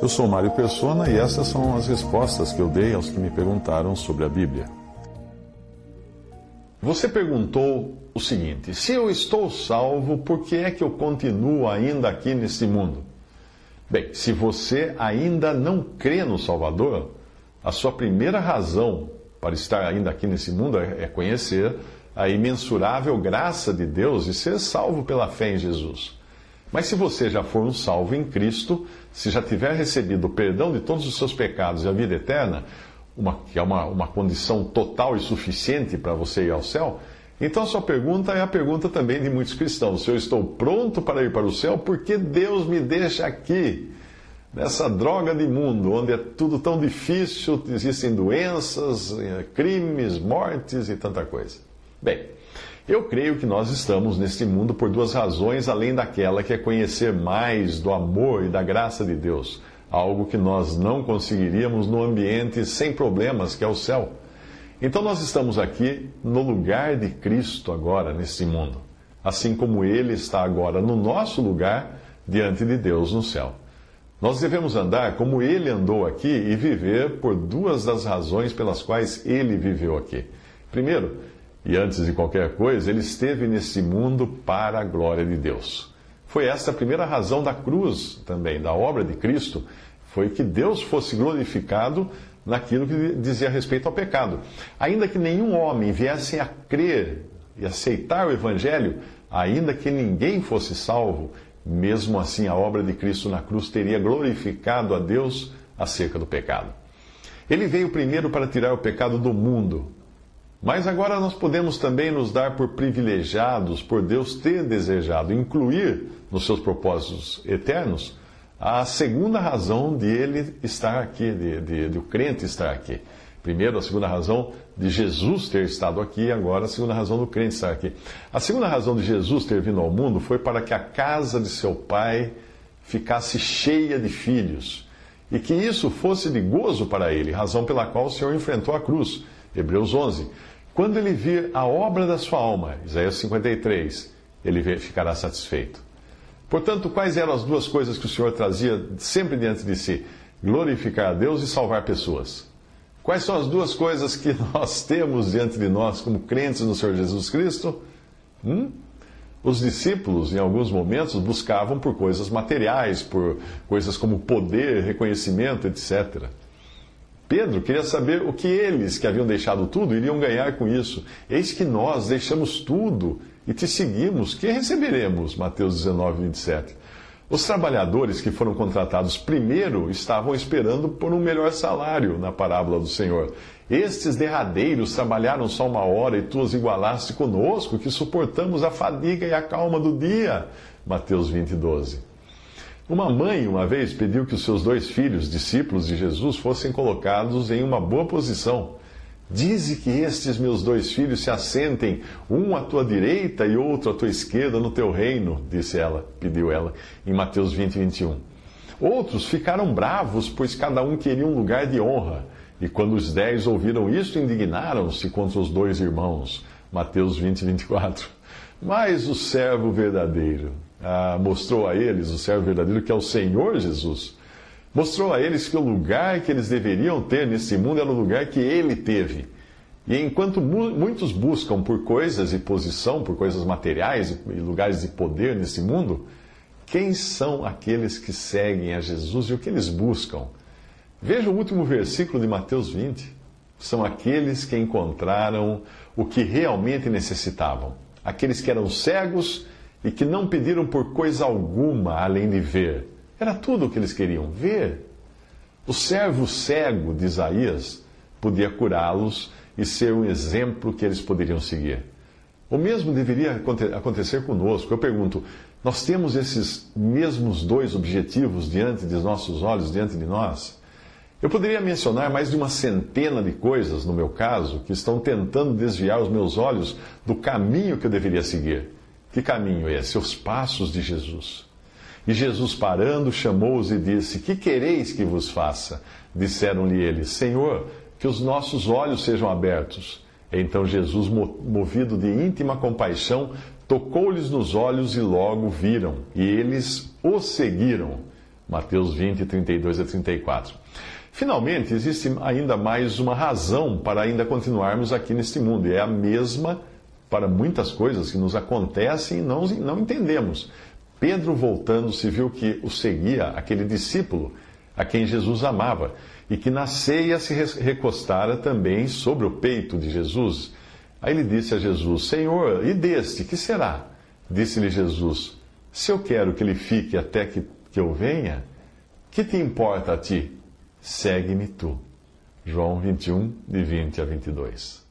Eu sou Mário Persona e essas são as respostas que eu dei aos que me perguntaram sobre a Bíblia. Você perguntou o seguinte: se eu estou salvo, por que é que eu continuo ainda aqui neste mundo? Bem, se você ainda não crê no Salvador, a sua primeira razão para estar ainda aqui nesse mundo é, é conhecer a imensurável graça de Deus e ser salvo pela fé em Jesus. Mas se você já for um salvo em Cristo, se já tiver recebido o perdão de todos os seus pecados e a vida eterna, uma, que é uma, uma condição total e suficiente para você ir ao céu, então a sua pergunta é a pergunta também de muitos cristãos. Se eu estou pronto para ir para o céu, por que Deus me deixa aqui? Nessa droga de mundo, onde é tudo tão difícil, existem doenças, eh, crimes, mortes e tanta coisa. Bem, eu creio que nós estamos neste mundo por duas razões, além daquela que é conhecer mais do amor e da graça de Deus, algo que nós não conseguiríamos no ambiente sem problemas, que é o céu. Então nós estamos aqui no lugar de Cristo agora, neste mundo, assim como Ele está agora no nosso lugar diante de Deus no céu. Nós devemos andar como Ele andou aqui e viver por duas das razões pelas quais Ele viveu aqui. Primeiro, e antes de qualquer coisa, ele esteve nesse mundo para a glória de Deus. Foi essa a primeira razão da cruz também, da obra de Cristo, foi que Deus fosse glorificado naquilo que dizia respeito ao pecado. Ainda que nenhum homem viesse a crer e aceitar o Evangelho, ainda que ninguém fosse salvo, mesmo assim a obra de Cristo na cruz teria glorificado a Deus acerca do pecado. Ele veio primeiro para tirar o pecado do mundo, mas agora nós podemos também nos dar por privilegiados por Deus ter desejado incluir nos seus propósitos eternos a segunda razão de ele estar aqui, de, de, de o crente estar aqui. Primeiro, a segunda razão de Jesus ter estado aqui, agora a segunda razão do crente estar aqui. A segunda razão de Jesus ter vindo ao mundo foi para que a casa de seu pai ficasse cheia de filhos e que isso fosse de gozo para ele, razão pela qual o Senhor enfrentou a cruz. Hebreus 11. Quando ele vir a obra da sua alma, Isaías 53, ele ficará satisfeito. Portanto, quais eram as duas coisas que o Senhor trazia sempre diante de si? Glorificar a Deus e salvar pessoas. Quais são as duas coisas que nós temos diante de nós como crentes no Senhor Jesus Cristo? Hum? Os discípulos, em alguns momentos, buscavam por coisas materiais, por coisas como poder, reconhecimento, etc. Pedro queria saber o que eles, que haviam deixado tudo, iriam ganhar com isso. Eis que nós deixamos tudo e te seguimos. Que receberemos? Mateus 19, 27. Os trabalhadores que foram contratados primeiro estavam esperando por um melhor salário na parábola do Senhor. Estes derradeiros trabalharam só uma hora e tu os igualaste conosco, que suportamos a fadiga e a calma do dia. Mateus 20, 12. Uma mãe, uma vez, pediu que os seus dois filhos, discípulos de Jesus, fossem colocados em uma boa posição. Dize que estes meus dois filhos se assentem, um à tua direita e outro à tua esquerda no teu reino, disse ela, pediu ela, em Mateus 20, 21. Outros ficaram bravos, pois cada um queria um lugar de honra. E quando os dez ouviram isso, indignaram-se contra os dois irmãos. Mateus 20, 24. Mas o servo verdadeiro, ah, mostrou a eles, o servo verdadeiro, que é o Senhor Jesus, mostrou a eles que o lugar que eles deveriam ter nesse mundo era o lugar que ele teve. E enquanto muitos buscam por coisas e posição, por coisas materiais e lugares de poder nesse mundo, quem são aqueles que seguem a Jesus e o que eles buscam? Veja o último versículo de Mateus 20. São aqueles que encontraram o que realmente necessitavam. Aqueles que eram cegos e que não pediram por coisa alguma além de ver. Era tudo o que eles queriam, ver. O servo cego de Isaías podia curá-los e ser um exemplo que eles poderiam seguir. O mesmo deveria acontecer conosco. Eu pergunto: nós temos esses mesmos dois objetivos diante de nossos olhos, diante de nós? Eu poderia mencionar mais de uma centena de coisas, no meu caso, que estão tentando desviar os meus olhos do caminho que eu deveria seguir. Que caminho é esse? Os passos de Jesus. E Jesus, parando, chamou-os e disse: Que quereis que vos faça? Disseram-lhe eles: Senhor, que os nossos olhos sejam abertos. Então Jesus, movido de íntima compaixão, tocou-lhes nos olhos e logo viram, e eles o seguiram. Mateus 20, 32 a 34. Finalmente, existe ainda mais uma razão para ainda continuarmos aqui neste mundo, e é a mesma para muitas coisas que nos acontecem e não, não entendemos. Pedro, voltando-se, viu que o seguia aquele discípulo a quem Jesus amava, e que na ceia se recostara também sobre o peito de Jesus. Aí ele disse a Jesus: Senhor, e deste, que será? Disse-lhe Jesus: Se eu quero que ele fique até que, que eu venha, que te importa a ti? Segue-me tu. João 21, de 20 a 22.